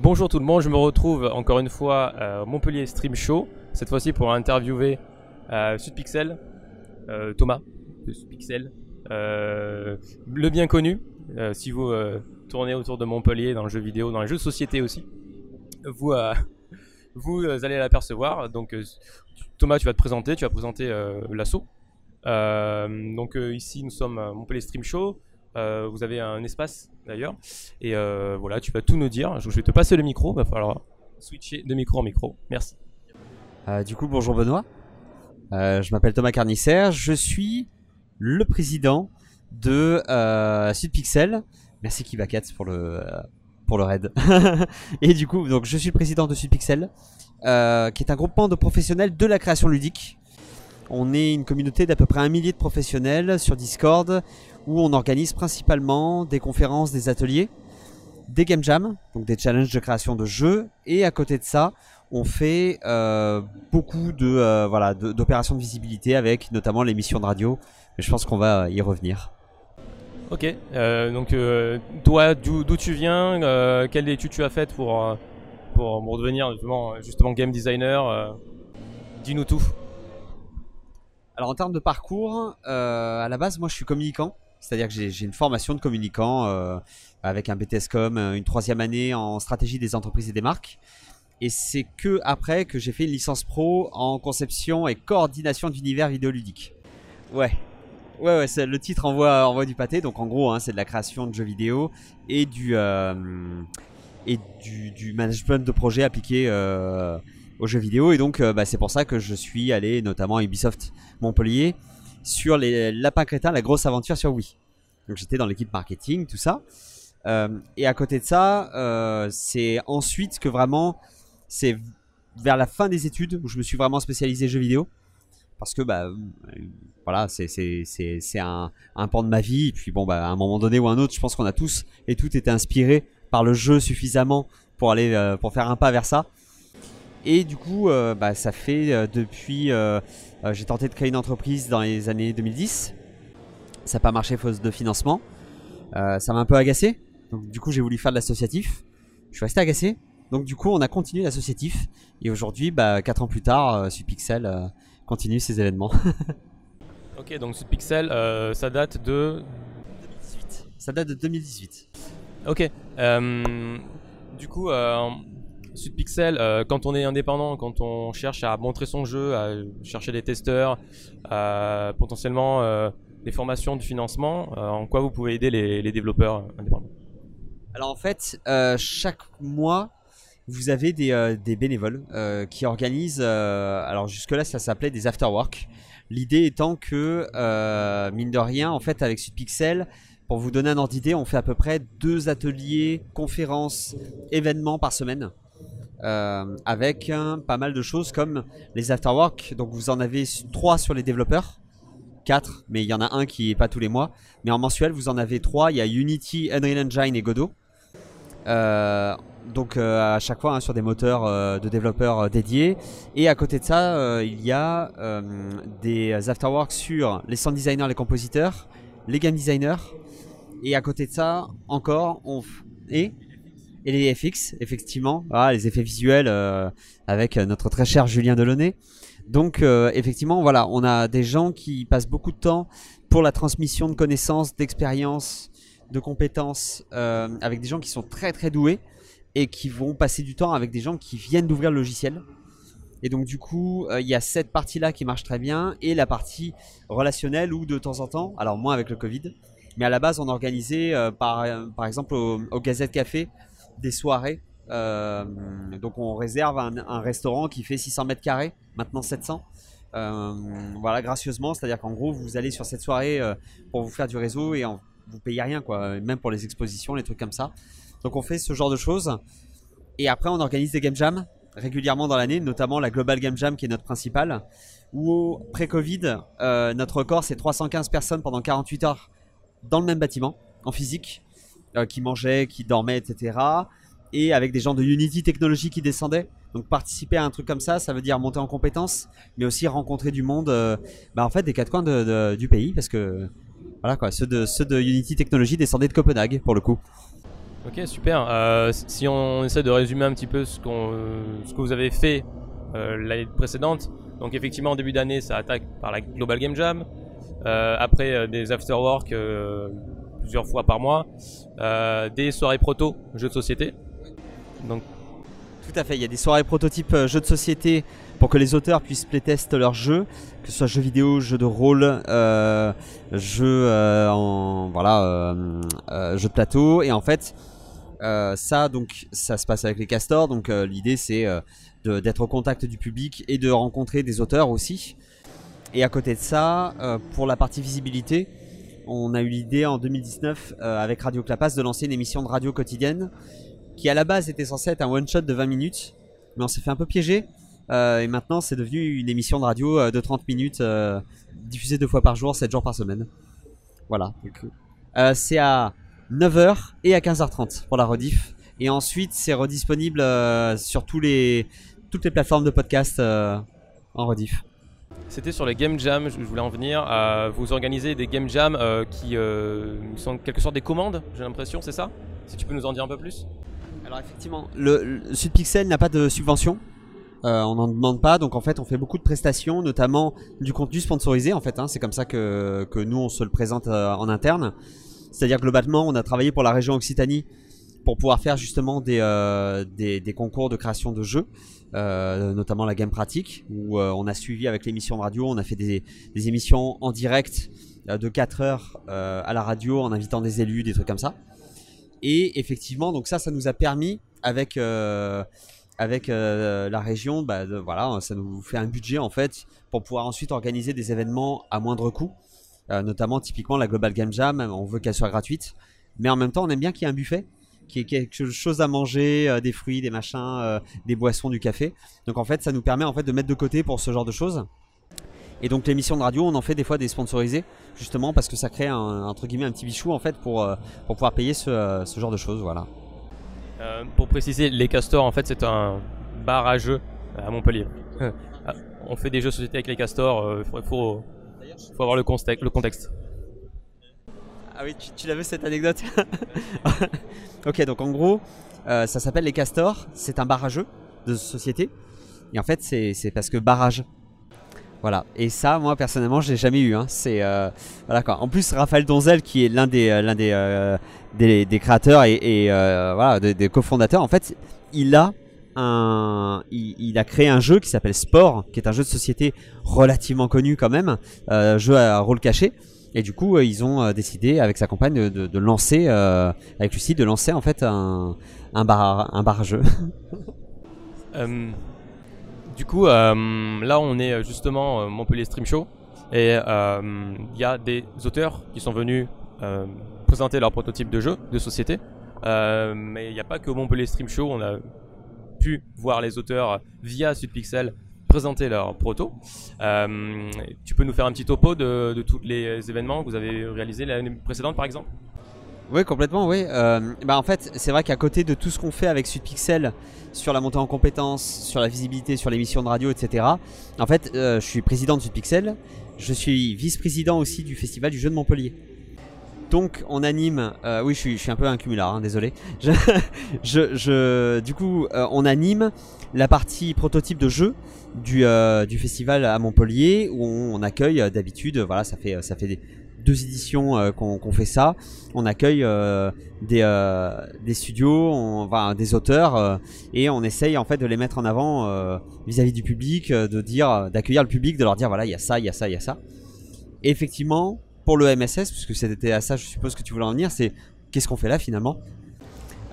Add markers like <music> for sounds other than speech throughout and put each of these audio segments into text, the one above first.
Bonjour tout le monde, je me retrouve encore une fois à Montpellier Stream Show, cette fois-ci pour interviewer euh, Sudpixel, euh, Thomas de Sudpixel, euh, le bien connu, euh, si vous euh, tournez autour de Montpellier dans le jeu vidéo, dans les jeux de société aussi, vous, euh, <laughs> vous euh, allez l'apercevoir. Donc euh, Thomas, tu vas te présenter, tu vas présenter euh, l'assaut. Euh, donc euh, ici nous sommes à Montpellier Stream Show. Euh, vous avez un espace d'ailleurs. Et euh, voilà, tu vas tout nous dire. Je vais te passer le micro. Va falloir switcher de micro en micro. Merci. Euh, du coup, bonjour Benoît. Je m'appelle Thomas Carnisser. Je suis le président de Sudpixel. Merci Kibakats pour le pour le raid. <laughs> Et du coup, donc je suis le président de Sudpixel, qui est un groupement de professionnels de la création ludique. On est une communauté d'à peu près un millier de professionnels sur Discord, où on organise principalement des conférences, des ateliers, des game jams, donc des challenges de création de jeux, et à côté de ça, on fait euh, beaucoup de euh, voilà d'opérations de visibilité avec notamment l'émission de radio. Mais je pense qu'on va y revenir. Ok. euh, donc toi, d'où tu viens Quelle étude tu as faite pour pour, pour devenir justement, justement game designer Dis-nous tout. Alors en termes de parcours, à la base, moi je suis communicant, c'est-à-dire que j'ai une formation de communicant euh, avec un BTS Com, euh, une troisième année en stratégie des entreprises et des marques. Et c'est que après que j'ai fait une licence pro en conception et coordination d'univers vidéoludique. Ouais. Ouais, ouais, le titre envoie, envoie du pâté. Donc en gros, hein, c'est de la création de jeux vidéo et du, euh, et du, management de projet appliqué euh, aux jeux vidéo. Et donc, bah, c'est pour ça que je suis allé notamment à Ubisoft Montpellier sur les Lapins Crétins, la grosse aventure sur Wii. Donc j'étais dans l'équipe marketing, tout ça. Euh, et à côté de ça, euh, c'est ensuite que vraiment, c'est vers la fin des études où je me suis vraiment spécialisé jeux vidéo. Parce que bah voilà, c'est un, un pan de ma vie. Et puis bon bah à un moment donné ou un autre, je pense qu'on a tous et toutes été inspirés par le jeu suffisamment pour aller euh, pour faire un pas vers ça. Et du coup, bah, ça fait depuis. Euh, j'ai tenté de créer une entreprise dans les années 2010. Ça n'a pas marché faute de financement. Euh, ça m'a un peu agacé. Donc, du coup, j'ai voulu faire de l'associatif. Je suis resté agacé. Donc, du coup, on a continué l'associatif. Et aujourd'hui, bah, 4 ans plus tard, euh, Supixel continue ses événements. <laughs> Ok, donc ce pixel, euh, ça date de. 2018. Ça date de 2018. Ok. du coup, Sudpixel, euh, quand on est indépendant, quand on cherche à montrer son jeu, à chercher des testeurs, potentiellement euh, des formations, du financement, euh, en quoi vous pouvez aider les, développeurs indépendants? Alors en fait, chaque mois, vous avez des, bénévoles qui organisent. alors jusque-là, ça s'appelait des afterwork. L'idée étant que, mine de rien, en fait, avec Sudpixel, pour vous donner un ordre d'idée, on fait à peu près deux ateliers, conférences, événements par semaine. Euh, avec hein, pas mal de choses comme les afterwork. Donc vous en avez s- trois sur les développeurs, quatre, mais il y en a un qui est pas tous les mois. Mais en mensuel, vous en avez trois. Il y a Unity, Unreal Engine et Godot. Euh, donc euh, à chaque fois hein, sur des moteurs euh, de développeurs euh, dédiés. Et à côté de ça, euh, il y a euh, des afterworks sur les sound designers, les compositeurs, les game designers. Et à côté de ça, encore, on f- et et les FX, effectivement, Ah, les effets visuels euh, avec euh, notre très cher Julien Delaunay. Donc euh, effectivement, voilà, on a des gens qui passent beaucoup de temps pour la transmission de connaissances, d'expériences, de compétences avec des gens qui sont très très doués et qui vont passer du temps avec des gens qui viennent d'ouvrir le logiciel. Et donc du coup, il y a cette partie-là qui marche très bien et la partie relationnelle où de temps en temps, alors moins avec le Covid, mais à la base on organisait par, par exemple au Gazette Café des soirées. Euh, donc on réserve un, restaurant qui fait 600 mètres carrés, maintenant 700. Euh, voilà, gracieusement, c'est-à-dire qu'en gros vous allez sur cette soirée euh, pour vous faire du réseau et en, vous payez rien quoi, même pour les expositions, les trucs comme ça. Donc on fait ce genre de choses. Et après on organise des game jams régulièrement dans l'année, notamment la Global Game Jam qui est notre principale. Où pré-Covid, notre record c'est 315 personnes pendant 48 heures dans le même bâtiment, en physique, euh, qui mangeaient, qui dormaient, etc. Et avec des gens de Unity Technology qui descendaient. Donc participer à un truc comme ça, ça veut dire monter en compétences, mais aussi rencontrer du monde, euh, bah, en fait des quatre coins du pays, parce que voilà quoi, ceux de, ceux de Unity Technology descendaient de Copenhague pour le coup. Ok, super. Euh, si on essaie de résumer un petit peu ce, qu'on, ce que vous avez fait l'année précédente, donc effectivement en début d'année ça attaque par la Global Game Jam, après des afterwork euh, plusieurs fois par mois, euh, des soirées proto jeux de société. Donc Tout à fait, il y a des soirées prototypes euh, jeux de société pour que les auteurs puissent playtest leurs jeux, que ce soit jeux vidéo, jeux de rôle, euh, jeux en voilà, jeux de plateau. Et en fait, ça donc ça se passe avec les castors. Donc l'idée c'est d'être au contact du public et de rencontrer des auteurs aussi. Et à côté de ça, pour la partie visibilité, on a eu l'idée en 2019 euh, avec Radio Clapas de lancer une émission de radio quotidienne qui à la base était censée être un one shot de 20 minutes, mais on s'est fait un peu piéger. Euh, et maintenant, c'est devenu une émission de radio euh, de 30 minutes, diffusée deux fois par jour, 7 jours par semaine. Voilà. C'est à 9h et à 15h30 pour la rediff. Et ensuite, c'est redisponible sur toutes les plateformes de podcast en rediff. C'était sur les Game Jam, je voulais en venir. Euh, vous organisez des Game Jam euh, qui euh, sont en quelque sorte des commandes, j'ai l'impression, c'est ça? Si tu peux nous en dire un peu plus Alors effectivement, le, le Sudpixel n'a pas de subvention. Euh, on n'en demande pas, donc en fait on fait beaucoup de prestations, notamment du contenu sponsorisé en fait. hein. c'est comme ça que, que nous on se le présente euh, en interne. C'est-à-dire globalement on a travaillé pour la région Occitanie pour pouvoir faire justement des, euh, des, des concours de création de jeux, euh, notamment la Game Pratique, où euh, on a suivi avec l'émission de radio, on a fait des, émissions en direct euh, de 4 heures à la radio en invitant des élus, des trucs comme ça. Et effectivement, donc ça, ça nous a permis avec avec la région, bah, voilà, ça nous fait un budget en fait pour pouvoir ensuite organiser des événements à moindre coût, notamment typiquement la Global Game Jam. On veut qu'elle soit gratuite, mais en même temps, on aime bien qu'il y ait un buffet, qu'il y ait quelque chose à manger, euh, des fruits, des machins, euh, des boissons, du café. Donc en fait, ça nous permet en fait de mettre de côté pour ce genre de choses. Et donc l'émission de radio, on en fait des fois des sponsorisés, justement parce que ça crée un, entre guillemets un petit bichou en fait pour, euh, pour pouvoir payer ce, ce genre de choses, voilà. Pour préciser, les castors, en fait, c'est un bar à jeux à Montpellier. <laughs> Ah, On fait des jeux société avec les castors, il faut, faut, avoir le contexte. Ah oui, tu, tu l'as vu cette anecdote <laughs> Ok, donc en gros, euh, ça s'appelle les castors, c'est un bar à jeux de société. Et en fait, c'est parce que barrage. Voilà, et ça, moi personnellement, je l'ai jamais eu. Hein. C'est euh, voilà. En plus, Raphaël Donzel, qui est l'un des euh, des, des, créateurs et, voilà des, cofondateurs, en fait, il a un, il a créé un jeu qui s'appelle Sport, qui est un jeu de société relativement connu quand même, euh, jeu à rôle caché. Et du coup, euh, ils ont euh, décidé avec sa compagne de, lancer, euh, avec Lucie, de lancer en fait un, bar, un bar jeu. <laughs> Du coup, là, on est justement Montpellier Stream Show et il y a des auteurs qui sont venus présenter leur prototype de jeu de société. Mais il n'y a pas que Montpellier Stream Show, on a pu voir les auteurs via Sudpixel présenter leur proto. Euh, tu peux nous faire un petit topo de, de tous les événements que vous avez réalisés l'année précédente, par exemple? Oui, complètement, oui. Euh, bah en fait, c'est vrai qu'à côté de tout ce qu'on fait avec Sudpixel sur la montée en compétences, sur la visibilité, sur l'émission de radio, etc., en fait, euh, je suis président de Sudpixel. Je suis vice-président aussi du Festival du jeu de Montpellier. Donc, on anime. oui, je suis, un peu un cumulard, hein, désolé. <laughs> Je, du coup, on anime la partie prototype de jeu du, euh, du festival à Montpellier où on, accueille euh, d'habitude. Voilà, ça fait, ça fait deux éditions euh, qu'on fait ça. On accueille euh, des, euh, des studios, on, enfin, des auteurs, euh, et on essaye en fait de les mettre en avant euh, vis-à-vis du public, euh, de dire, d'accueillir le public, de leur dire voilà, il y a ça, il y a ça, il y a ça. Et effectivement, pour le MSS, puisque c'était à ça, je suppose que tu voulais en venir, c'est qu'est-ce qu'on fait là finalement?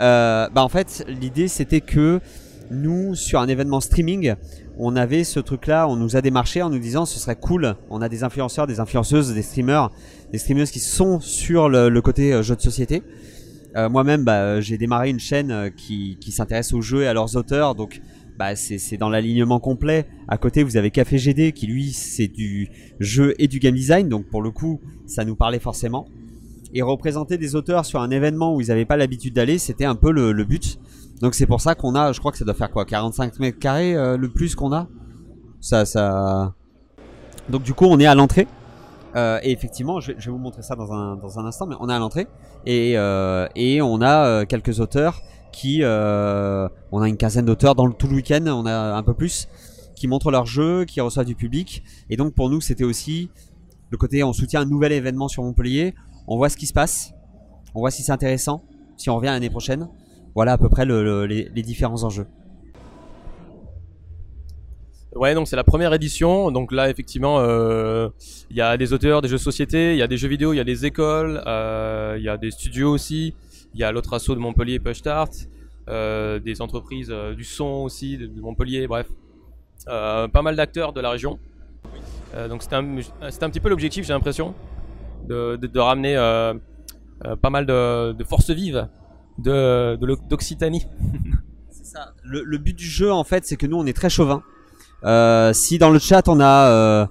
Euh, Bah en fait, l'idée c'était que nous, sur un événement streaming, on avait ce truc-là, on nous a démarché en nous disant ce serait cool. On a des influenceurs, des influenceuses, des streamers, des streameuses qui sont sur le, côté euh, jeu de société. Euh, Moi-même, bah, euh, j'ai démarré une chaîne qui, s'intéresse aux jeux et à leurs auteurs, donc bah, c'est dans l'alignement complet. À côté, vous avez Café GD qui lui, c'est du jeu et du game design, donc pour le coup, ça nous parlait forcément. Et représenter des auteurs sur un événement où ils n'avaient pas l'habitude d'aller, c'était un peu le but. Donc c'est pour ça qu'on a, je crois que ça doit faire quoi, 45 mètres carrés euh, le plus qu'on a? Ça, ça. Donc du coup, on est à l'entrée Euh, et effectivement, je vais, je vais vous montrer ça dans un, dans un instant, mais on a à l'entrée et, euh, et on a euh, quelques auteurs qui, euh, on a une quinzaine d'auteurs dans le, tout le week-end, on a un peu plus, qui montrent leur jeu, qui reçoivent du public. Et donc pour nous, c'était aussi le côté, on soutient un nouvel événement sur Montpellier, on voit ce qui se passe, on voit si c'est intéressant, si on revient l'année prochaine. Voilà à peu près le- le- les, différents enjeux. Ouais, donc c'est la première édition. Donc là, effectivement, euh, il y a des auteurs, des jeux de société, il y a des jeux vidéo, il y a des écoles, euh, il y a des studios aussi. Il y a l'autre assaut de Montpellier, Push Start, euh, des entreprises du son aussi de, Montpellier, bref. Pas mal d'acteurs de la région. Donc c'était un, un petit peu l'objectif, j'ai l'impression, de, ramener pas mal de forces vives de, d'Occitanie. <laughs> C'est ça. Le, le but du jeu, en fait, c'est que nous, on est très chauvin. Euh, si dans le chat, on a, euh,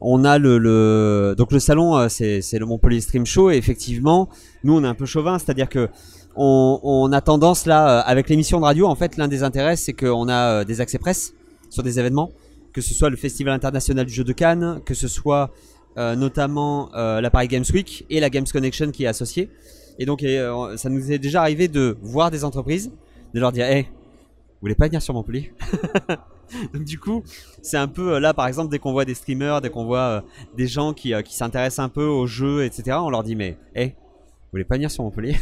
on a le, le, donc le salon, euh, c'est, le Montpellier Stream Show, et effectivement, nous, on est un peu chauvin, c'est-à-dire que on, on a tendance là, euh, avec l'émission de radio, en fait, l'un des intérêts, c'est qu'on a euh, des accès presse sur des événements, que ce soit le Festival international du jeu de Cannes, que ce soit euh, notamment la Paris Games Week et la Games Connection qui est associée. Et donc, euh, ça nous est déjà arrivé de voir des entreprises, de leur dire, hey, vous voulez pas venir sur Montpellier <laughs> du coup, c'est un peu euh, là, par exemple, dès qu'on voit des streamers, dès qu'on voit euh, des gens qui, qui s'intéressent un peu au jeu, etc., on leur dit, mais, hey, vous voulez pas venir sur Montpellier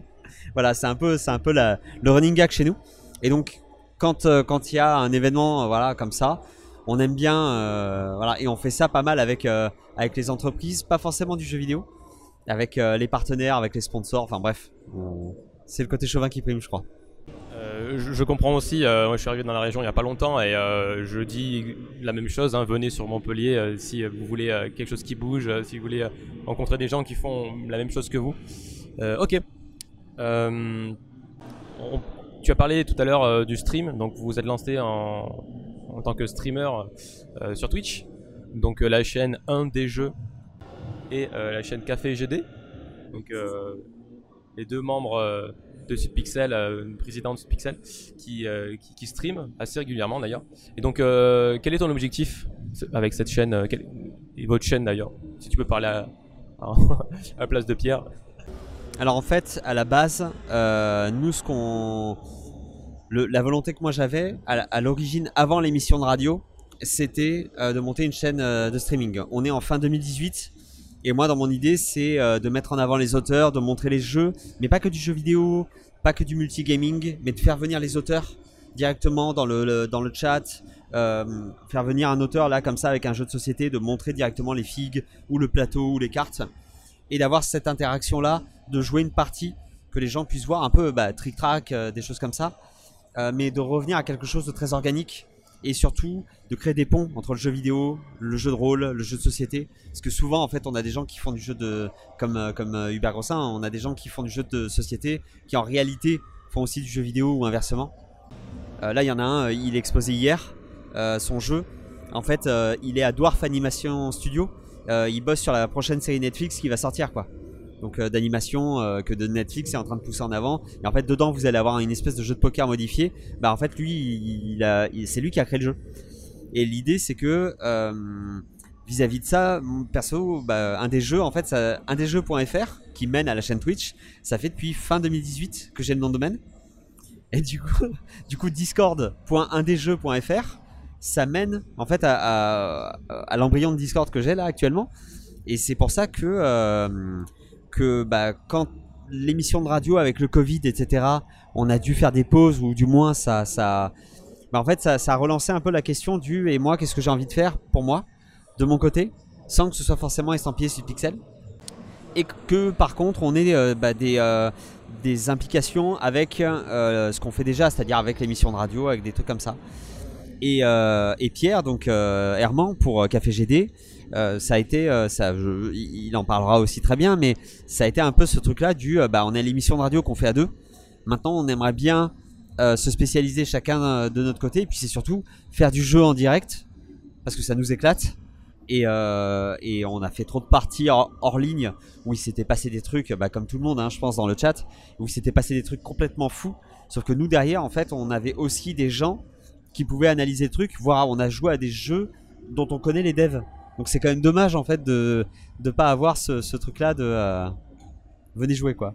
<laughs> Voilà, c'est un peu, c'est un peu le running gag chez nous. Et donc, quand quand il y a un événement, voilà, comme ça, on aime bien, voilà, et on fait ça pas mal avec avec les entreprises, pas forcément du jeu vidéo, avec euh, les partenaires, avec les sponsors, enfin bref, c'est le côté chauvin qui prime, je crois. Euh, je, comprends aussi, euh, je suis arrivé dans la région il n'y a pas longtemps et je dis la même chose, hein, venez sur Montpellier si vous voulez quelque chose qui bouge, si vous voulez rencontrer des gens qui font la même chose que vous. Ok. Tu as parlé tout à l'heure du stream, donc vous vous êtes lancé en, en tant que streamer sur Twitch, donc la chaîne 1 des jeux et euh, la chaîne Café GD. Donc euh, les deux membres euh, de Subpixel, euh, une présidente de Subpixel, qui, qui, stream assez régulièrement d'ailleurs. Et donc, quel est ton objectif avec cette chaîne et votre chaîne d'ailleurs Si tu peux parler <laughs> à, la place de Pierre? Alors en fait, à la base, nous ce qu'on, la volonté que moi j'avais à, l'origine, avant l'émission de radio, c'était de monter une chaîne de streaming. On est en fin 2018 et moi dans mon idée c'est euh, de mettre en avant les auteurs, de montrer les jeux, mais pas que du jeu vidéo, pas que du multigaming, mais de faire venir les auteurs directement dans le, dans le chat, euh, faire venir un auteur là comme ça avec un jeu de société, de montrer directement les figues ou le plateau ou les cartes et d'avoir cette interaction là, de jouer une partie que les gens puissent voir un peu bah, trick track, euh, des choses comme ça, mais de revenir à quelque chose de très organique et surtout de créer des ponts entre le jeu vidéo, le jeu de rôle, le jeu de société, parce que souvent en fait on a des gens qui font du jeu de comme euh, comme euh, Hubert Grossin, on a des gens qui font du jeu de société qui en réalité font aussi du jeu vidéo ou inversement. Euh, là il y en a un, il est exposé hier, son jeu. En fait, il est à Dwarf Animation Studio. Il bosse sur la prochaine série Netflix qui va sortir quoi. Donc euh, d'animation euh, que de Netflix est en train de pousser en avant. Et en fait dedans vous allez avoir une espèce de jeu de poker modifié. Bah en fait lui il, a, c'est lui qui a créé le jeu. Et l'idée c'est que euh, vis-à-vis de ça, perso, bah, un des jeux en fait, un des jeux.fr qui mène à la chaîne Twitch, ça fait depuis fin 2018 que j'ai le nom de domaine. Et du coup, <laughs> du coup discord.indesjeux.fr ça mène en fait à, l'embryon de Discord que j'ai là actuellement. Et c'est pour ça que, que bah, quand l'émission de radio avec le Covid, etc., on a dû faire des pauses ou du moins ça, ça, bah, en fait, ça, a relancé un peu la question du et moi, qu'est-ce que j'ai envie de faire pour moi, de mon côté, sans que ce soit forcément estampillé sur Pixel. Et que par contre, on ait euh, bah, des, euh, des implications avec euh, ce qu'on fait déjà, c'est-à-dire avec l'émission de radio, avec des trucs comme ça. Et, euh, et Pierre, donc euh, Herman pour euh, Café GD, ça a été, ça, il en parlera aussi très bien, mais ça a été un peu ce truc-là du, bah, on a l'émission de radio qu'on fait à deux. Maintenant, on aimerait bien se spécialiser chacun de notre côté, et puis c'est surtout faire du jeu en direct parce que ça nous éclate. Et, on a fait trop de parties hors, hors ligne où il s'était passé des trucs, bah, comme tout le monde, hein, je pense, dans le chat, où il s'était passé des trucs complètement fous. Sauf que nous, derrière, en fait, on avait aussi des gens qui pouvaient analyser le truc, voire on a joué à des jeux dont on connaît les devs. Donc c'est quand même dommage en fait de ne pas avoir ce, ce truc-là de euh, venez jouer quoi.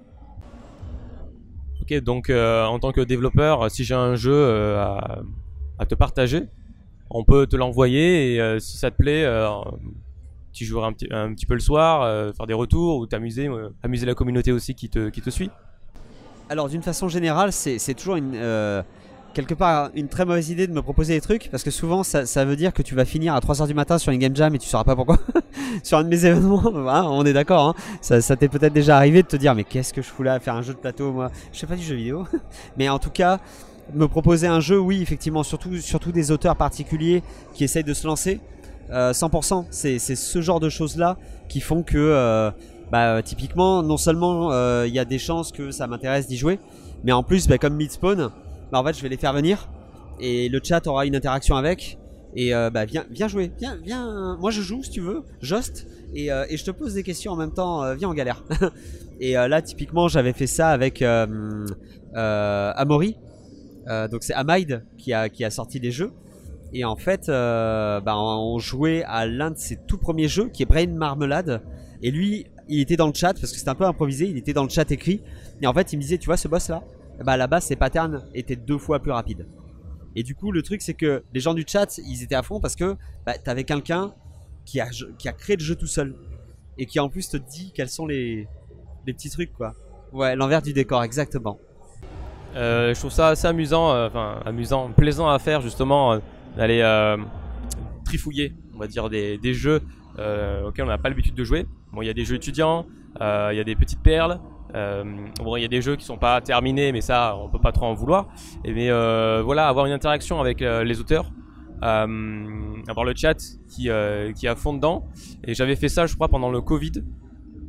Ok, donc euh, en tant que développeur, si j'ai un jeu euh, à, à te partager, on peut te l'envoyer et euh, si ça te plaît, tu joueras un petit, un petit peu le soir, faire des retours ou t'amuser, amuser la communauté aussi qui te, qui te suit. Alors d'une façon générale, c'est c'est toujours une, quelque part une très mauvaise idée de me proposer des trucs parce que souvent ça, veut dire que tu vas finir à 3h du matin sur une game jam et tu sauras pas pourquoi. <laughs> sur un de mes événements, <laughs> hein, on est d'accord, hein. ça, t'est peut-être déjà arrivé de te dire mais qu'est-ce que je fous là à faire un jeu de plateau moi? Je sais pas du jeu vidéo. <laughs> mais en tout cas, me proposer un jeu, oui effectivement, surtout, surtout des auteurs particuliers qui essayent de se lancer. Euh, 100%, c'est c'est ce genre de choses là qui font que euh, bah, typiquement, non seulement euh, il y a des chances que ça m'intéresse d'y jouer, mais en plus, bah, comme Midspawn, bah, en fait, je vais les faire venir et le chat aura une interaction avec. Et euh, bah, viens, viens jouer, viens, viens. Moi, je joue si tu veux, Jost, et, euh, je te pose des questions en même temps. euh, viens en galère. <laughs> et là, typiquement, j'avais fait ça avec. Euh, donc c'est Amide qui a, sorti des jeux. Et en fait, bah, on jouait à l'un de ses tout premiers jeux, qui est Brain Marmelade. Et lui, il était dans le chat, parce que c'était un peu improvisé, il était dans le chat écrit. Et en fait, il me disait, tu vois ce boss là Bah là-bas, ses patterns étaient deux fois plus rapides. Et du coup, le truc, c'est que les gens du chat, ils étaient à fond parce que bah, t'avais quelqu'un qui a, qui a créé le jeu tout seul. Et qui en plus te dit quels sont les, les petits trucs, quoi. Ouais, l'envers du décor, exactement. Euh, je trouve ça assez amusant, euh, enfin amusant, plaisant à faire justement, euh, d'aller trifouiller, on va dire, des, des jeux auxquels on n'a pas l'habitude de jouer. Bon, il y a des jeux étudiants, il y a des petites perles. Euh, il y a des jeux qui sont pas terminés, mais ça, on peut pas trop en vouloir. Mais euh, voilà, avoir une interaction avec euh, les auteurs, avoir le chat qui qui est à fond dedans. Et j'avais fait ça, je crois, pendant le Covid,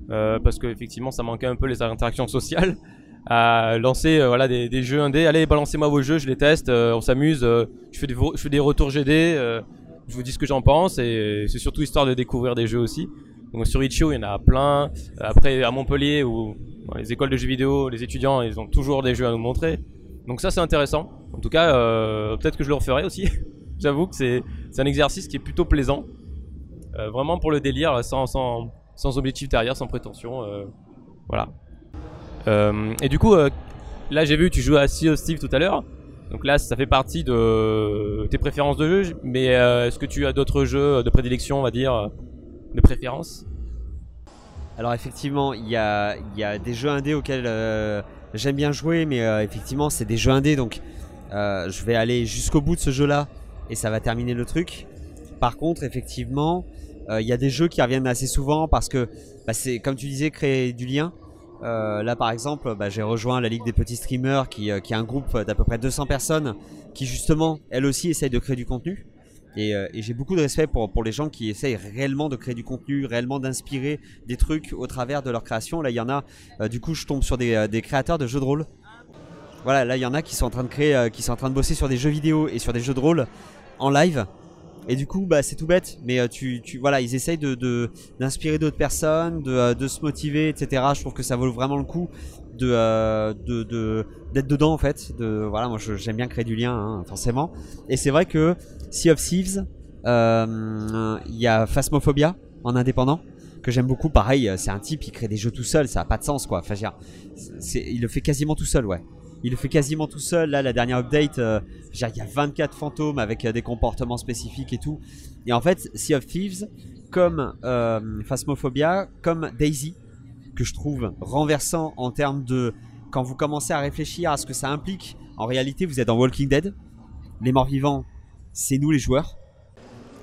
parce que effectivement, ça manquait un peu les interactions sociales <laughs> à lancer voilà des, jeux indés. Allez, balancez-moi vos jeux, je les teste, on s'amuse. je fais des retours GD. je vous dis ce que j'en pense et c'est surtout histoire de découvrir des jeux aussi. Donc sur Itch.io, il y en a plein. Après à Montpellier ou les écoles de jeux vidéo, les étudiants, ils ont toujours des jeux à nous montrer. Donc ça c'est intéressant. En tout cas, euh, peut-être que je le referai aussi. <laughs> J'avoue que c'est un exercice qui est plutôt plaisant. Euh, vraiment pour le délire, sans, objectif derrière, sans prétention. euh, voilà. Et du coup, là j'ai vu tu joues à Sea of Steve tout à l'heure. Donc là, ça fait partie de tes préférences de jeu. Mais est-ce que tu as d'autres jeux de prédilection, on va dire, de préférence? Alors effectivement, il y a, des jeux indés auxquels euh, j'aime bien jouer, mais euh, effectivement, c'est des jeux indés, donc euh, je vais aller jusqu'au bout de ce jeu-là et ça va terminer le truc. Par contre, effectivement, il y a des jeux qui reviennent assez souvent parce que bah, c'est, comme tu disais, créer du lien. Là, par exemple, bah, j'ai rejoint la Ligue des petits streamers, qui, qui est un groupe d'à peu près 200 personnes, qui justement, elle aussi, essaye de créer du contenu. Et, euh, et j'ai beaucoup de respect pour, pour les gens qui essayent réellement de créer du contenu, réellement d'inspirer des trucs au travers de leur création. Là, il y en a, euh, du coup, je tombe sur des, euh, des créateurs de jeux de rôle. Voilà, là, il y en a qui sont en train de créer, qui sont en train de bosser sur des jeux vidéo et sur des jeux de rôle en live. Et du coup, bah, c'est tout bête, mais euh, tu, tu, voilà, ils essayent de, d'inspirer d'autres personnes, de, euh, de se motiver, etc. Je trouve que ça vaut vraiment le coup de, euh, de, d'être dedans en fait. De, voilà, moi, j'aime bien créer du lien, hein, forcément. Et c'est vrai que Sea of Thieves, euh, il y a Phasmophobia en indépendant que j'aime beaucoup. Pareil, c'est un type, il crée des jeux tout seul, ça a pas de sens quoi. Enfin, je veux dire, il le fait quasiment tout seul, ouais. Il le fait quasiment tout seul. Là, la dernière update, euh, il y a 24 fantômes avec euh, des comportements spécifiques et tout. Et en fait, Sea of Thieves, comme euh, Phasmophobia, comme Daisy, que je trouve renversant en termes de quand vous commencez à réfléchir à ce que ça implique. En réalité, vous êtes dans Walking Dead. Les morts vivants, c'est nous les joueurs.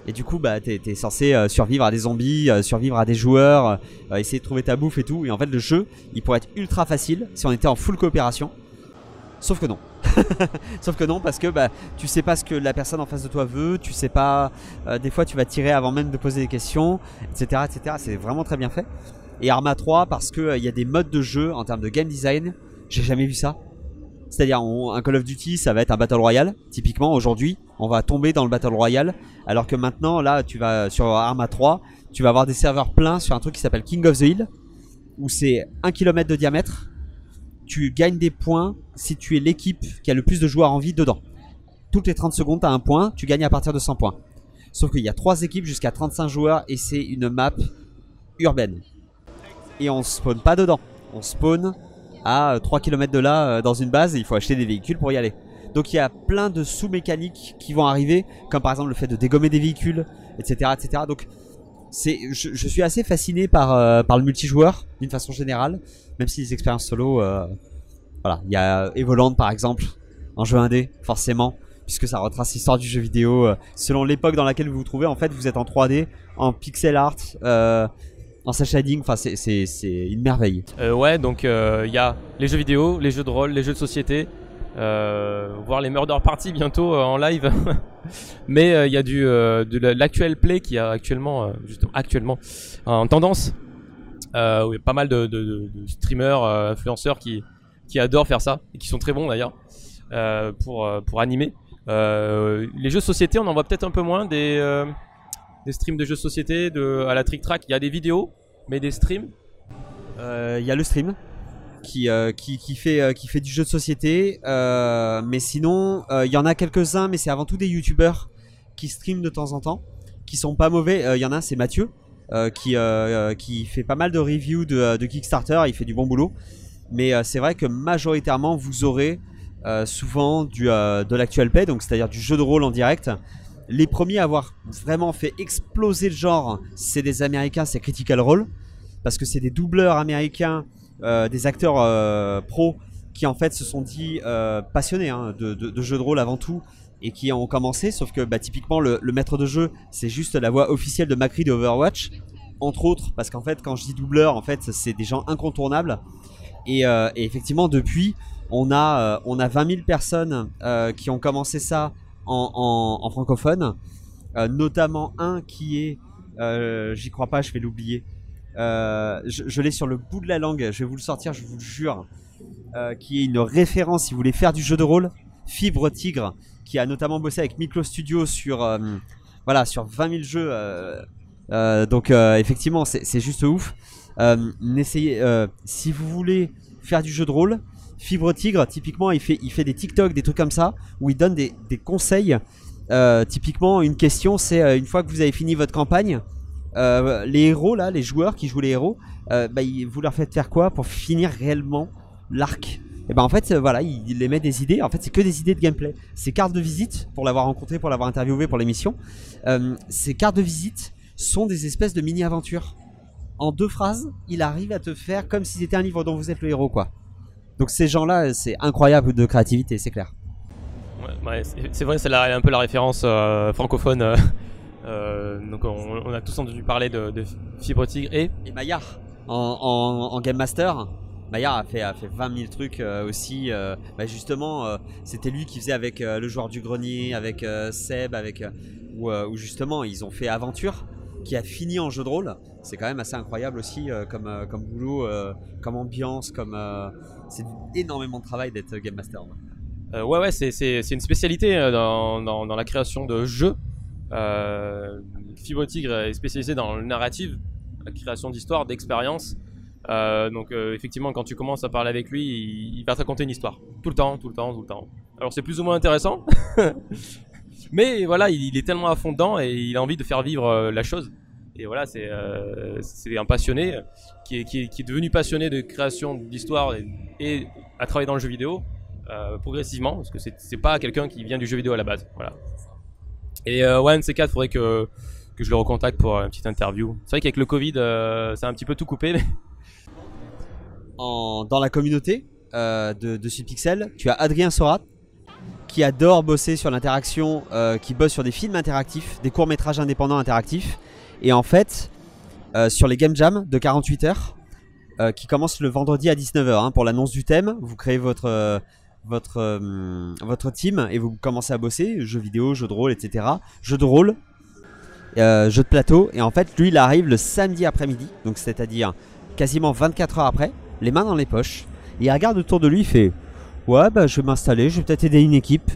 Et du coup, bah, t'es, t'es censé survivre à des zombies, survivre à des joueurs, essayer de trouver ta bouffe et tout. Et en fait, le jeu, il pourrait être ultra facile si on était en full coopération. Sauf que non. <laughs> Sauf que non, parce que bah, tu sais pas ce que la personne en face de toi veut, tu sais pas. euh, des fois, tu vas tirer avant même de poser des questions, etc. etc. C'est vraiment très bien fait. Et Arma 3, parce qu'il il y a des modes de jeu en termes de game design, j'ai jamais vu ça. C'est-à-dire, un Call of Duty, ça va être un Battle Royale. Typiquement, aujourd'hui, on va tomber dans le Battle Royale. Alors que maintenant, là, tu vas sur Arma 3, tu vas avoir des serveurs pleins sur un truc qui s'appelle King of the Hill, où c'est 1 km de diamètre. Tu gagnes des points si tu es l'équipe qui a le plus de joueurs en vie dedans. Toutes les 30 secondes, tu as un point, tu gagnes à partir de 100 points. Sauf qu'il y a trois équipes jusqu'à 35 joueurs et c'est une map urbaine. Et on spawn pas dedans. On spawn à 3 km de là euh, dans une base et il faut acheter des véhicules pour y aller. Donc il y a plein de sous-mécaniques qui vont arriver, comme par exemple le fait de dégommer des véhicules, etc. etc. Donc c'est, je, je suis assez fasciné par, euh, par le multijoueur d'une façon générale, même si les expériences solo, euh, voilà, il y a Evoland par exemple, en jeu indé, forcément, puisque ça retrace l'histoire du jeu vidéo euh, selon l'époque dans laquelle vous vous trouvez. En fait, vous êtes en 3D, en pixel art, en shading. Enfin, c'est, une merveille. Ouais, donc il y a les jeux vidéo, les jeux de rôle, les jeux de société, voir les murder parties bientôt euh, en live. <laughs> Mais euh, il y a du euh, de la- l'actuel play qui a actuellement euh, justement actuellement en tendance. Euh, il y a pas mal de, streamers, euh, influenceurs qui adorent faire ça et qui sont très bons d'ailleurs euh, pour euh, animer. Euh, les jeux de société, on en voit peut-être un peu moins des euh, streams de jeux de société à la Trick Track. Il y a des vidéos, mais des streams. Euh, Il y a le stream qui, euh, qui, qui, fait, euh, qui fait du jeu de société. euh, mais sinon, il y en a quelques-uns, mais c'est avant tout des youtubeurs qui streament de temps en temps, qui sont pas mauvais. Il y en a c'est Mathieu, qui, qui fait pas mal de reviews de, Kickstarter. Il fait du bon boulot. Mais c'est vrai que majoritairement, vous aurez souvent du, de l'actuel play, donc c'est-à-dire du jeu de rôle en direct. Les premiers à avoir vraiment fait exploser le genre, c'est des Américains, c'est Critical Role parce que c'est des doubleurs américains, des acteurs euh, pros qui en fait se sont dit euh, passionnés hein, de, de, de jeux de rôle avant tout et qui ont commencé. Sauf que bah, typiquement le, maître de jeu c'est juste la voix officielle de Macri de Overwatch, entre autres parce qu'en fait quand je dis doubleur en fait c'est des gens incontournables. Et, euh, effectivement depuis on a euh, on a 20 000 personnes euh, qui ont commencé ça en, francophone, euh, notamment un qui est euh, j'y crois pas je vais l'oublier euh, je, l'ai sur le bout de la langue, je vais vous le sortir, je vous le jure, euh, qui est une référence si vous voulez faire du jeu de rôle. Fibre Tigre, qui a notamment bossé avec Micro Studio sur, euh, voilà, sur 20 000 jeux. donc effectivement, c'est juste ouf. N'essayez, euh, si vous voulez faire du jeu de rôle, Fibre Tigre, typiquement, il fait, il fait des TikTok, des trucs comme ça, où il donne des, des conseils. Typiquement, une question, c'est une fois que vous avez fini votre campagne, euh, les héros là, les joueurs qui jouent les héros, euh, bah, vous leur faites faire quoi pour finir réellement l'arc? Et ben en fait, euh, voilà, il, les met des idées. En fait, c'est que des idées de gameplay. Ces cartes de visite, pour l'avoir rencontré, pour l'avoir interviewé pour l'émission, euh, ces cartes de visite sont des espèces de mini-aventures. En deux phrases, il arrive à te faire comme si c'était un livre dont vous êtes le héros, quoi. Donc ces gens-là, c'est incroyable de créativité, c'est clair. Ouais, c'est vrai, c'est un peu la référence francophone. Euh, donc on, on a tous entendu parler de, de Fibre Tigre et Et Maillard en, en, en Game Master. Maillard a fait, a fait 20 000 trucs euh, aussi. euh, bah justement, euh, c'était lui qui faisait avec le joueur du grenier, avec Seb, avec où, où justement ils ont fait Aventure, qui a fini en jeu de rôle. C'est quand même assez incroyable aussi comme, comme boulot, comme ambiance, comme c'est énormément de travail d'être Game Master. ouais. Ouais, ouais, c'est, une spécialité dans, dans, dans la création de jeux. Euh, Fibre Tigre est spécialisé dans le narrative, la création d'histoires, d'expériences. Euh, donc euh, effectivement, quand tu commences à parler avec lui, il, va te raconter une histoire. Tout le temps, tout le temps, tout le temps. Alors c'est plus ou moins intéressant. <laughs> Mais voilà, il, est tellement à fond dedans et il a envie de faire vivre la chose. Et voilà, c'est, un passionné qui est, devenu passionné de création d'histoires et, et à travailler dans le jeu vidéo progressivement, parce que c'est pas quelqu'un qui vient du jeu vidéo à la base. Voilà. Et euh, ouais, un de ces quatre, faudrait que, que je le recontacte pour une petite interview. C'est vrai qu'avec le Covid, euh, ça a un petit peu tout coupé, mais en, dans la communauté euh, de, de tu as Adrien Sorat qui adore bosser sur l'interaction, euh, qui bosse sur des films interactifs, des courts métrages indépendants interactifs. Et en fait, euh, sur les Game Jam de 48 heures, qui commencent le vendredi à 19h pour l'annonce du thème, vous créez votre, votre, euh, votre team et vous commencez à bosser, jeux vidéo, jeux de rôle, etc. Jeux de rôle, euh, jeux de plateau. Et en fait, lui, il arrive le samedi après-midi, donc c'est-à-dire quasiment 24 heures après, les mains dans les poches. Et il regarde autour de lui, il fait Ouais, bah, je vais m'installer, je vais peut-être aider une équipe.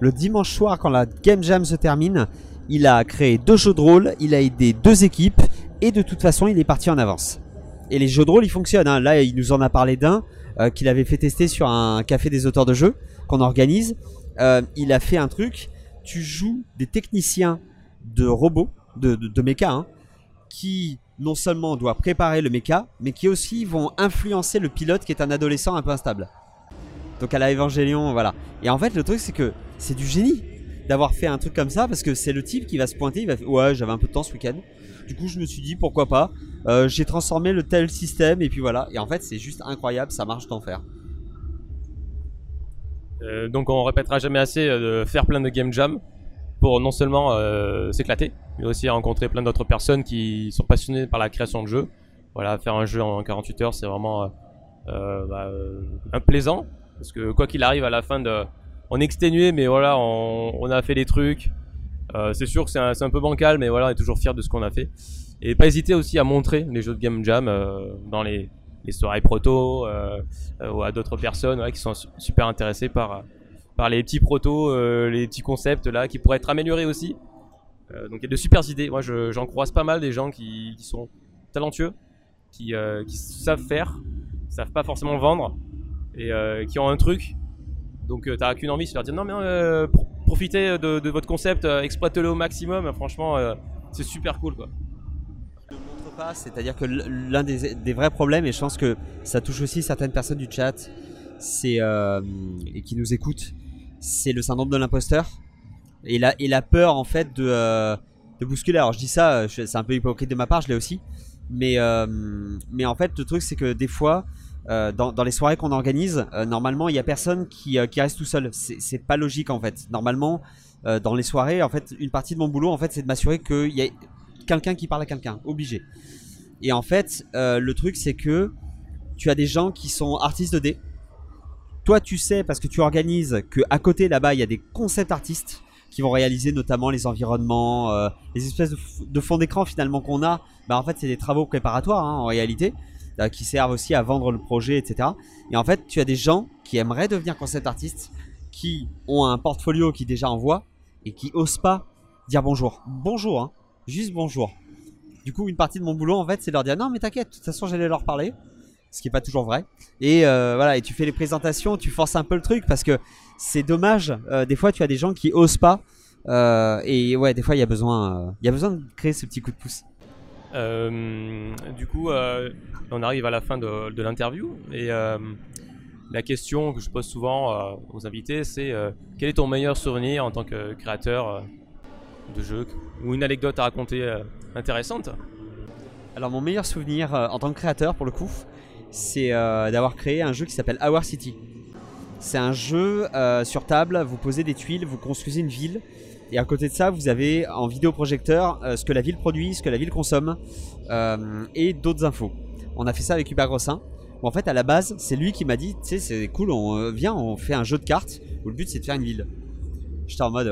Le dimanche soir, quand la Game Jam se termine, il a créé deux jeux de rôle, il a aidé deux équipes, et de toute façon, il est parti en avance. Et les jeux de rôle, ils fonctionnent. hein. Là, il nous en a parlé d'un euh, qu'il avait fait tester sur un café des auteurs de jeux qu'on organise. Euh, il a fait un truc, tu joues des techniciens de robots, de, de, méca, hein, qui non seulement doit préparer le méca, mais qui aussi vont influencer le pilote qui est un adolescent un peu instable. Donc à la Evangelion, voilà. Et en fait, le truc, c'est que c'est du génie d'avoir fait un truc comme ça, parce que c'est le type qui va se pointer, il va faire, ouais, j'avais un peu de temps ce week-end. Du coup, je me suis dit, pourquoi pas. Euh, J'ai transformé le tel système, et puis voilà. Et en fait, c'est juste incroyable, ça marche d'enfer. Euh, donc on répétera jamais assez euh, de faire plein de game jam pour non seulement euh, s'éclater, mais aussi rencontrer plein d'autres personnes qui sont passionnées par la création de jeux. Voilà, faire un jeu en 48 heures, c'est vraiment bah, un plaisant parce que quoi qu'il arrive à la fin de, on est exténué, mais voilà, on, on a fait les trucs. Euh, c'est sûr que c'est un, peu bancal, mais voilà, on est toujours fier de ce qu'on a fait. Et pas hésiter aussi à montrer les jeux de game jam euh, dans les, soirées proto euh, ou à d'autres personnes qui sont su- super intéressées par les petits protos, les petits concepts là qui pourraient être améliorés aussi. Donc il y a de super idées. Moi, je- j'en croise pas mal des gens qui, sont talentueux, qui, savent faire, savent pas forcément vendre et qui ont un truc. Donc t'as qu'une envie, c'est de leur dire non mais profitez de, votre concept, euh, exploitez-le au maximum. Franchement, euh, c'est super cool quoi. c'est-à-dire que l'un des, vrais problèmes, et je pense que ça touche aussi certaines personnes du chat, c'est euh, et qui nous écoutent, c'est le syndrome de l'imposteur et la, peur en fait de, bousculer. Alors je dis ça, c'est un peu hypocrite de ma part, je l'ai aussi, mais en fait le truc c'est que des fois euh, dans, les soirées qu'on organise, euh, normalement il y a personne qui, euh, qui reste tout seul. C'est pas logique en fait. Normalement dans les soirées, en fait une partie de mon boulot en fait c'est de m'assurer qu'il y a quelqu'un qui parle à quelqu'un, obligé. Et en fait, le truc c'est que tu as des gens qui sont artistes de dés. Toi, tu sais parce que tu organises que à côté là-bas, il y a des concept artistes qui vont réaliser notamment les environnements, les espèces de, de fonds d'écran finalement qu'on a. Bah en fait, c'est des travaux préparatoires hein, en réalité qui servent aussi à vendre le projet, etc. Et en fait, tu as des gens qui aimeraient devenir concept artistes, qui ont un portfolio qui déjà envoie et qui osent pas dire bonjour. Bonjour, hein. juste bonjour. Du coup, une partie de mon boulot, en fait, c'est de leur dire non, mais t'inquiète, de toute façon, j'allais leur parler. Ce qui est pas toujours vrai. Et euh, voilà, et tu fais les présentations, tu forces un peu le truc parce que c'est dommage. euh, des fois, tu as des gens qui osent pas. euh, et ouais, des fois, il y a besoin, euh, il y a besoin de créer ce petit coup de pouce. Euh, du coup, euh, on arrive à la fin de, l'interview et euh, la question que je pose souvent aux invités, c'est quel est ton meilleur souvenir en tant que créateur de jeu ou une anecdote à raconter intéressante? Alors, mon meilleur souvenir en tant que créateur, pour le coup, c'est d'avoir créé un jeu qui s'appelle Our City. C'est un jeu sur table, vous posez des tuiles, vous construisez une ville. Et à côté de ça, vous avez en vidéoprojecteur euh, ce que la ville produit, ce que la ville consomme euh, et d'autres infos. On a fait ça avec Hubert Grossin. où en fait, à la base, c'est lui qui m'a dit Tu sais, c'est cool, on euh, vient, on fait un jeu de cartes où le but c'est de faire une ville. J'étais en mode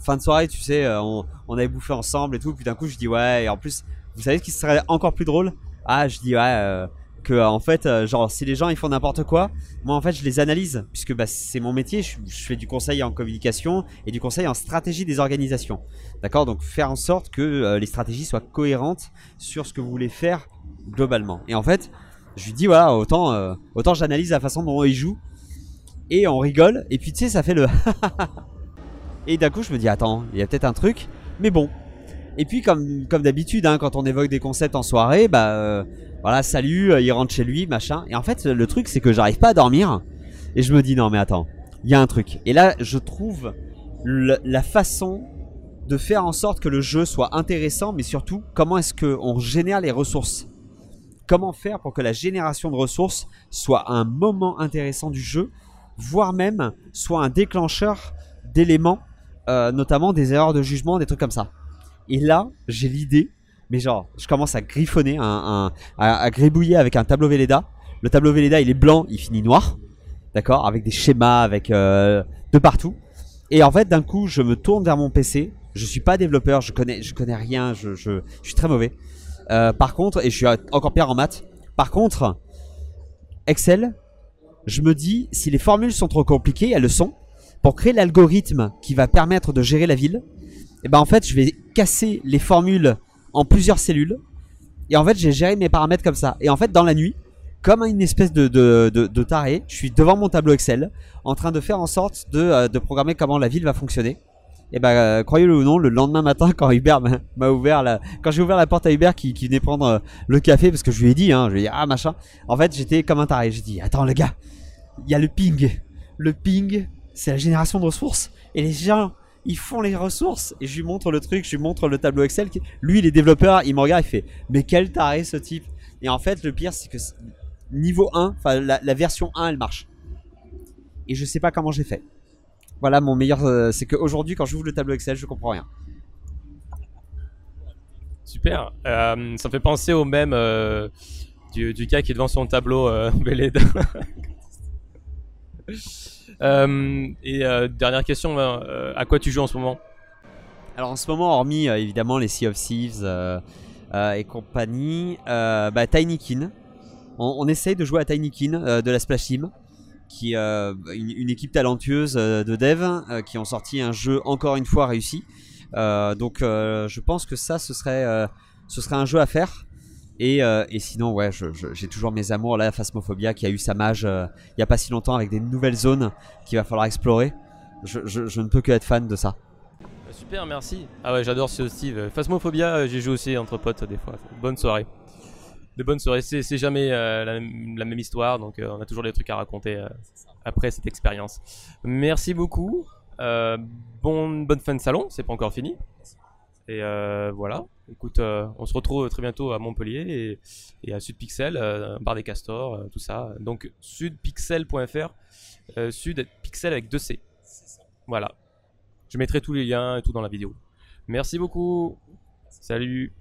fin de soirée, tu sais, on, on avait bouffé ensemble et tout. Puis d'un coup, je dis Ouais, et en plus, vous savez ce qui serait encore plus drôle? Ah, je dis Ouais, que euh, en fait, euh, genre, si les gens ils font n'importe quoi, moi en fait, je les analyse puisque bah, c'est mon métier. Je, fais du conseil en communication et du conseil en stratégie des organisations. D'accord? Donc, faire en sorte que euh, les stratégies soient cohérentes sur ce que vous voulez faire globalement. Et en fait, je lui dis Voilà, autant, autant j'analyse la façon dont ils jouent et on rigole. Et puis, tu sais, ça fait le. <laughs> Et d'un coup, je me dis, attends, il y a peut-être un truc, mais bon. Et puis, comme, d'habitude, hein, quand on évoque des concepts en soirée, bah voilà, salut, euh, il rentre chez lui, machin. Et en fait, le truc, c'est que j'arrive pas à dormir. Et je me dis, non, mais attends, il y a un truc. Et là, je trouve la façon de faire en sorte que le jeu soit intéressant, mais surtout, comment est-ce qu'on génère les ressources? Comment faire pour que la génération de ressources soit un moment intéressant du jeu, voire même soit un déclencheur d'éléments euh, notamment des erreurs de jugement, des trucs comme ça. Et là, j'ai l'idée, mais genre, je commence à griffonner, à, gribouiller avec un tableau Velleda. Le tableau Velleda, il est blanc, il finit noir, d'accord, avec des schémas, avec euh, de partout. Et en fait, d'un coup, je me tourne vers mon PC. Je suis pas développeur, je connais, je connais rien, je, suis très mauvais. Euh, par contre, et je suis encore pire en maths. Par contre, Excel, je me dis, si les formules sont trop compliquées, elles le sont pour créer l'algorithme qui va permettre de gérer la ville, et ben en fait, je vais casser les formules en plusieurs cellules. Et en fait, j'ai géré mes paramètres comme ça. Et en fait, dans la nuit, comme une espèce de, de, de, taré, je suis devant mon tableau Excel, en train de faire en sorte de, euh, de programmer comment la ville va fonctionner. Et bah, euh, croyez-le ou non, le lendemain matin, <laughs> quand Hubert m'a ouvert la, quand j'ai ouvert la porte à Hubert qui, qui venait prendre euh, le café, parce que je lui ai dit, hein, je lui ai dit, ah machin. En fait, j'étais comme un taré. J'ai dit, attends, le gars, il y a le ping. Le ping, c'est la génération de ressources. Et les gens, ils font les ressources. Et je lui montre le truc, je lui montre le tableau Excel. Lui, il est développeur, il me regarde, il fait, mais quel taré ce type. Et en fait, le pire, c'est que niveau 1, enfin, la, version 1, elle marche. Et je sais pas comment j'ai fait. Voilà, mon meilleur, euh, c'est qu'aujourd'hui, quand j'ouvre le tableau Excel, je comprends rien. Super. Euh, ça me fait penser au même euh, du, du gars qui est devant son tableau euh, <laughs> Beled. Euh, et euh, dernière question, euh, à quoi tu joues en ce moment? Alors en ce moment, hormis évidemment les Sea of Thieves et compagnie, bah, Tinykin. On, essaye de jouer à Tinykin de la Splash Team, qui est une, équipe talentueuse de dev euh, qui ont sorti un jeu encore une fois réussi. Donc je pense que ça, ce serait, ce serait un jeu à faire. Et, euh, et sinon, ouais, j'ai toujours mes amours là, Phasmophobia qui a eu sa mage euh, il y a pas si longtemps avec des nouvelles zones qu'il va falloir explorer. Je, ne peux que être fan de ça. Euh, Super, merci. Ah ouais, j'adore ce Steve. Phasmophobia, j'ai joué aussi entre potes des fois. Bonne soirée. De bonnes soirées. C'est jamais la, la même histoire, donc on a toujours des trucs à raconter après cette expérience. Merci beaucoup. Bon, bonne fin de salon, c'est pas encore fini. Et euh, voilà. Écoute, euh, on se retrouve très bientôt à Montpellier et, et à Sudpixel, euh, Bar des Castors, tout ça. Donc sudpixel.fr, euh, Sud Pixel avec deux C. Voilà. Je mettrai tous les liens et tout dans la vidéo. Merci beaucoup. Salut.